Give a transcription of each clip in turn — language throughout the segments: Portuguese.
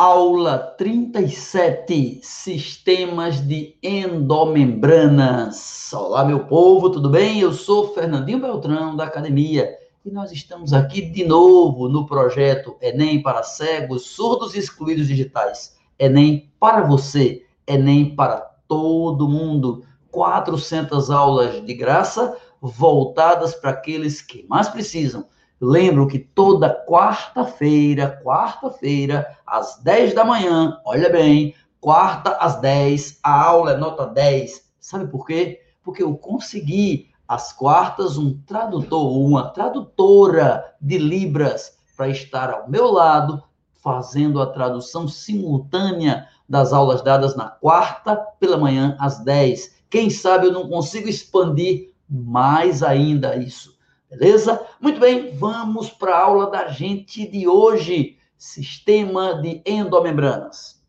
Aula 37, Sistemas de Endomembranas. Olá, meu povo, tudo bem? Eu sou Fernandinho Beltrão, da Academia, e nós estamos aqui de novo no projeto Enem para cegos, surdos e excluídos digitais. Enem para você, Enem para todo mundo. 400 aulas de graça voltadas para aqueles que mais precisam Lembro que toda quarta-feira, quarta-feira, às 10 da manhã, olha bem, quarta às 10, a aula é nota 10. Sabe por quê? Porque eu consegui, às quartas, um tradutor uma tradutora de Libras para estar ao meu lado, fazendo a tradução simultânea das aulas dadas na quarta pela manhã às 10. Quem sabe eu não consigo expandir mais ainda isso. Beleza? Muito bem, vamos para a aula da gente de hoje, sistema de endomembranas.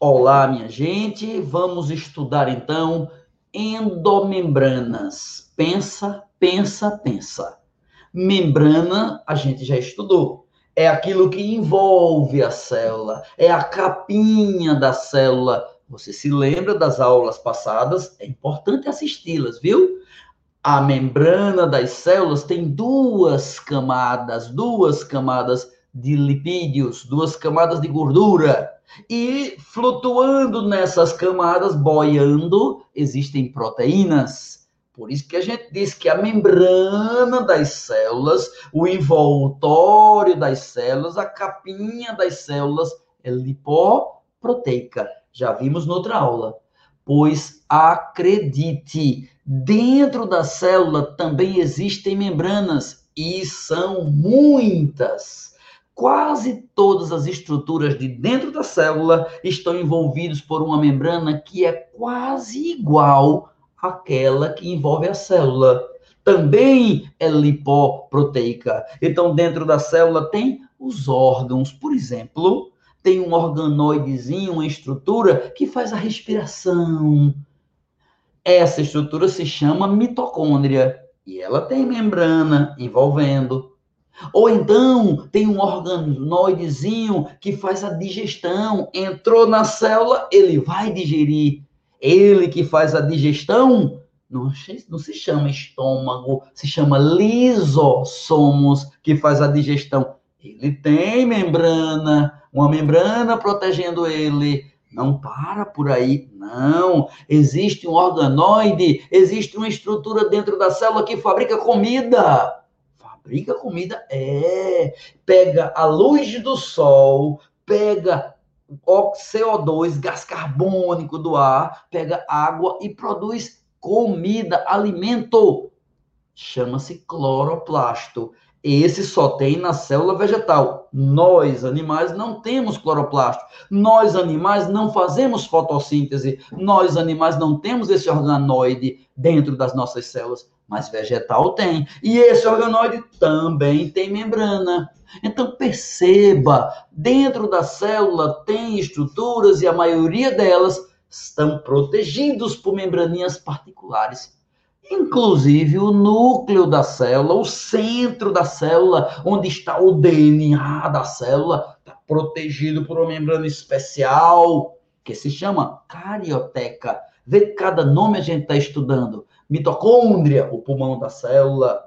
Olá, minha gente, vamos estudar então endomembranas. Pensa, pensa, pensa. Membrana, a gente já estudou. É aquilo que envolve a célula, é a capinha da célula. Você se lembra das aulas passadas? É importante assisti-las, viu? A membrana das células tem duas camadas, duas camadas de lipídios, duas camadas de gordura. E flutuando nessas camadas, boiando, existem proteínas. Por isso que a gente diz que a membrana das células, o envoltório das células, a capinha das células é lipoproteica. Já vimos noutra aula. Pois acredite, Dentro da célula também existem membranas e são muitas. Quase todas as estruturas de dentro da célula estão envolvidas por uma membrana que é quase igual àquela que envolve a célula. Também é lipoproteica. Então, dentro da célula tem os órgãos, por exemplo, tem um organoidezinho, uma estrutura que faz a respiração, essa estrutura se chama mitocôndria e ela tem membrana envolvendo. Ou então tem um organoidezinho que faz a digestão. Entrou na célula, ele vai digerir. Ele que faz a digestão não, não se chama estômago, se chama lisossomos que faz a digestão. Ele tem membrana, uma membrana protegendo ele. Não para por aí, não. Existe um organoide, existe uma estrutura dentro da célula que fabrica comida. Fabrica comida, é. Pega a luz do sol, pega CO2, gás carbônico do ar, pega água e produz comida, alimento. Chama-se cloroplasto. Esse só tem na célula vegetal. Nós, animais, não temos cloroplasto. Nós, animais, não fazemos fotossíntese. Nós, animais, não temos esse organoide dentro das nossas células. Mas vegetal tem. E esse organoide também tem membrana. Então perceba, dentro da célula tem estruturas e a maioria delas estão protegidos por membraninhas particulares inclusive o núcleo da célula, o centro da célula, onde está o DNA da célula, está protegido por uma membrana especial que se chama carioteca. Vê cada nome a gente está estudando. Mitocôndria, o pulmão da célula.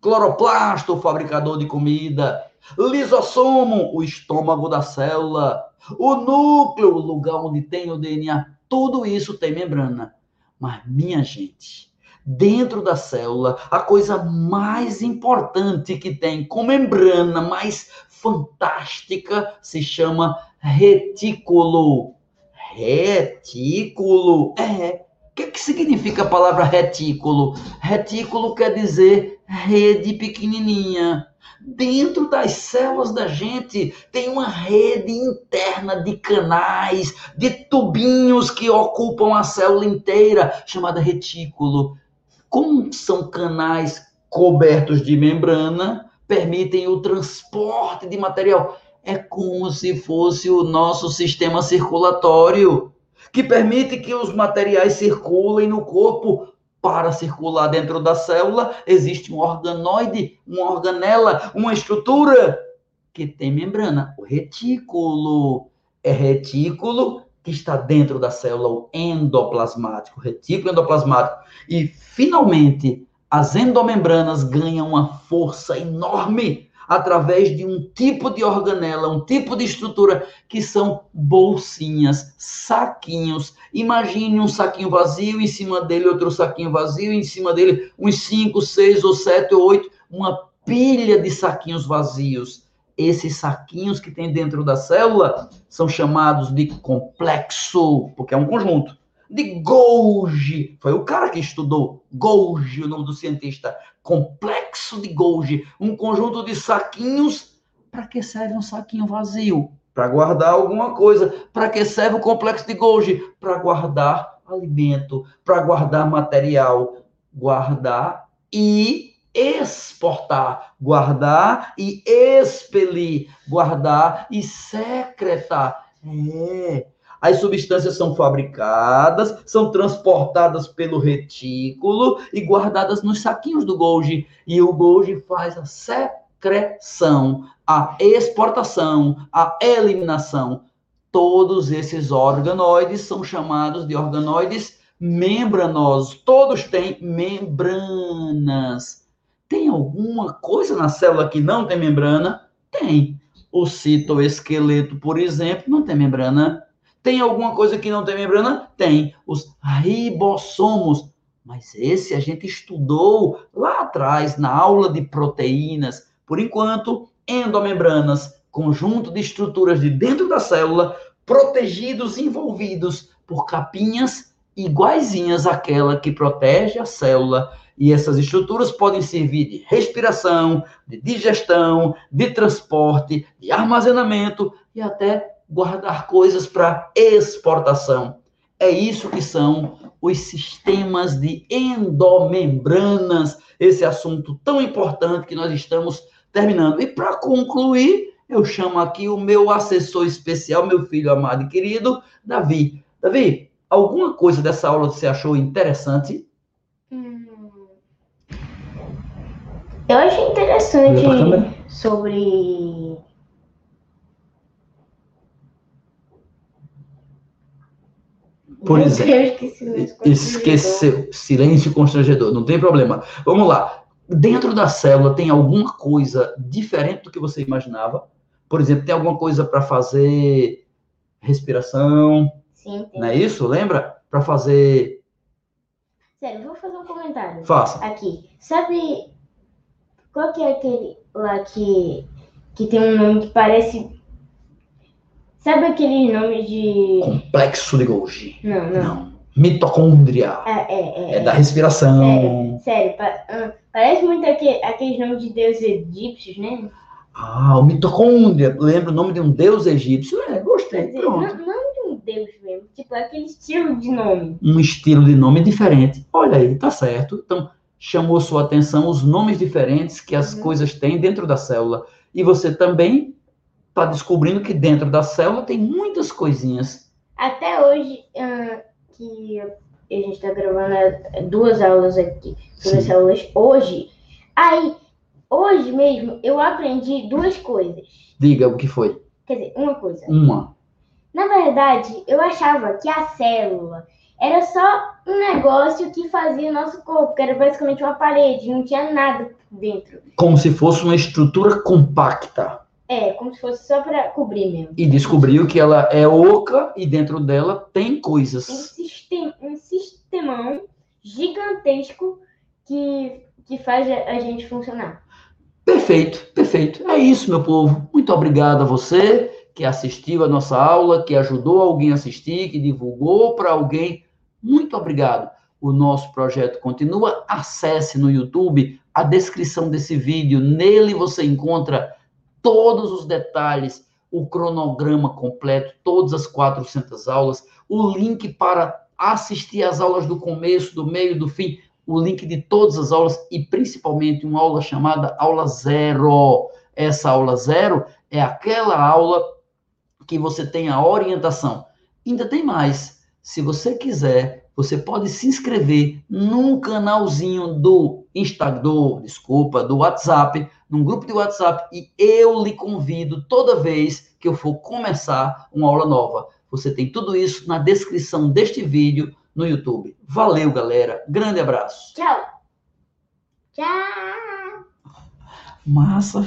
Cloroplasto, o fabricador de comida. Lisossomo, o estômago da célula. O núcleo, o lugar onde tem o DNA. Tudo isso tem membrana. Mas, minha gente, dentro da célula, a coisa mais importante que tem com membrana mais fantástica se chama retículo. Retículo. É. O que, que significa a palavra retículo? Retículo quer dizer rede pequenininha. Dentro das células da gente tem uma rede interna de canais, de tubinhos que ocupam a célula inteira, chamada retículo. Como são canais cobertos de membrana, permitem o transporte de material. É como se fosse o nosso sistema circulatório, que permite que os materiais circulem no corpo. Para circular dentro da célula, existe um organoide, uma organela, uma estrutura que tem membrana? O retículo. É retículo que está dentro da célula, o endoplasmático, o retículo endoplasmático. E, finalmente, as endomembranas ganham uma força enorme através de um tipo de organela, um tipo de estrutura que são bolsinhas, saquinhos. Imagine um saquinho vazio, em cima dele outro saquinho vazio, em cima dele uns 5, 6 ou 7 ou 8, uma pilha de saquinhos vazios. Esses saquinhos que tem dentro da célula são chamados de complexo, porque é um conjunto de Golgi. Foi o cara que estudou Golgi, o nome do cientista. Complexo de Golgi. Um conjunto de saquinhos. Para que serve um saquinho vazio? Para guardar alguma coisa. Para que serve o complexo de Golgi? Para guardar alimento, para guardar material. Guardar e exportar, guardar e expelir, guardar e secretar. É, as substâncias são fabricadas, são transportadas pelo retículo e guardadas nos saquinhos do Golgi. E o Golgi faz a secreção, a exportação, a eliminação. Todos esses organoides são chamados de organoides membranosos. Todos têm membranas. Tem alguma coisa na célula que não tem membrana? Tem. O citoesqueleto, por exemplo, não tem membrana. Tem alguma coisa que não tem membrana? Tem. Os ribossomos. Mas esse a gente estudou lá atrás, na aula de proteínas. Por enquanto, endomembranas, conjunto de estruturas de dentro da célula, protegidos, envolvidos por capinhas iguaizinhas àquela que protege a célula. E essas estruturas podem servir de respiração, de digestão, de transporte, de armazenamento e até guardar coisas para exportação. É isso que são os sistemas de endomembranas, esse assunto tão importante que nós estamos terminando. E para concluir, eu chamo aqui o meu assessor especial, meu filho amado e querido, Davi. Davi, alguma coisa dessa aula você achou interessante? Hum. Eu achei interessante sobre Por Meu exemplo, Deus, esqueceu. Silêncio constrangedor. Não tem problema. Vamos lá. Dentro da célula tem alguma coisa diferente do que você imaginava? Por exemplo, tem alguma coisa para fazer respiração? Sim. Tem. Não é isso? Lembra? Para fazer. Sério, vou fazer um comentário. Faça. Aqui. Sabe qual que é aquele lá que, que tem um nome que parece Sabe aquele nome de. Complexo de Golgi. Não, não. não. Mitocôndria. É, é, é. É da respiração. Sério, sério parece muito aquele, aqueles nomes de deuses egípcios, né? Ah, o mitocôndria. Lembra o nome de um deus egípcio? É, gostei. Dizer, pronto. Não, não de deus mesmo. Tipo, aquele estilo de nome. Um estilo de nome diferente. Olha aí, tá certo. Então, chamou sua atenção os nomes diferentes que as uhum. coisas têm dentro da célula. E você também está descobrindo que dentro da célula tem muitas coisinhas. Até hoje, uh, que a gente está gravando é, duas aulas aqui sobre as células, hoje, aí, hoje mesmo, eu aprendi duas coisas. Diga o que foi. Quer dizer, uma coisa. Uma. Na verdade, eu achava que a célula era só um negócio que fazia o nosso corpo, que era basicamente uma parede, não tinha nada dentro. Como se fosse uma estrutura compacta. É, como se fosse só para cobrir mesmo. E descobriu que ela é oca e dentro dela tem coisas. Um, sistema, um sistemão gigantesco que, que faz a gente funcionar. Perfeito, perfeito. É isso, meu povo. Muito obrigado a você que assistiu a nossa aula, que ajudou alguém a assistir, que divulgou para alguém. Muito obrigado. O nosso projeto continua. Acesse no YouTube a descrição desse vídeo. Nele você encontra todos os detalhes, o cronograma completo, todas as 400 aulas, o link para assistir às aulas do começo, do meio, do fim, o link de todas as aulas e principalmente uma aula chamada aula zero. Essa aula zero é aquela aula que você tem a orientação. Ainda tem mais. Se você quiser, você pode se inscrever num canalzinho do Instagram, desculpa, do WhatsApp, num grupo de WhatsApp e eu lhe convido toda vez que eu for começar uma aula nova. Você tem tudo isso na descrição deste vídeo no YouTube. Valeu, galera. Grande abraço. Tchau. Tchau. Massa.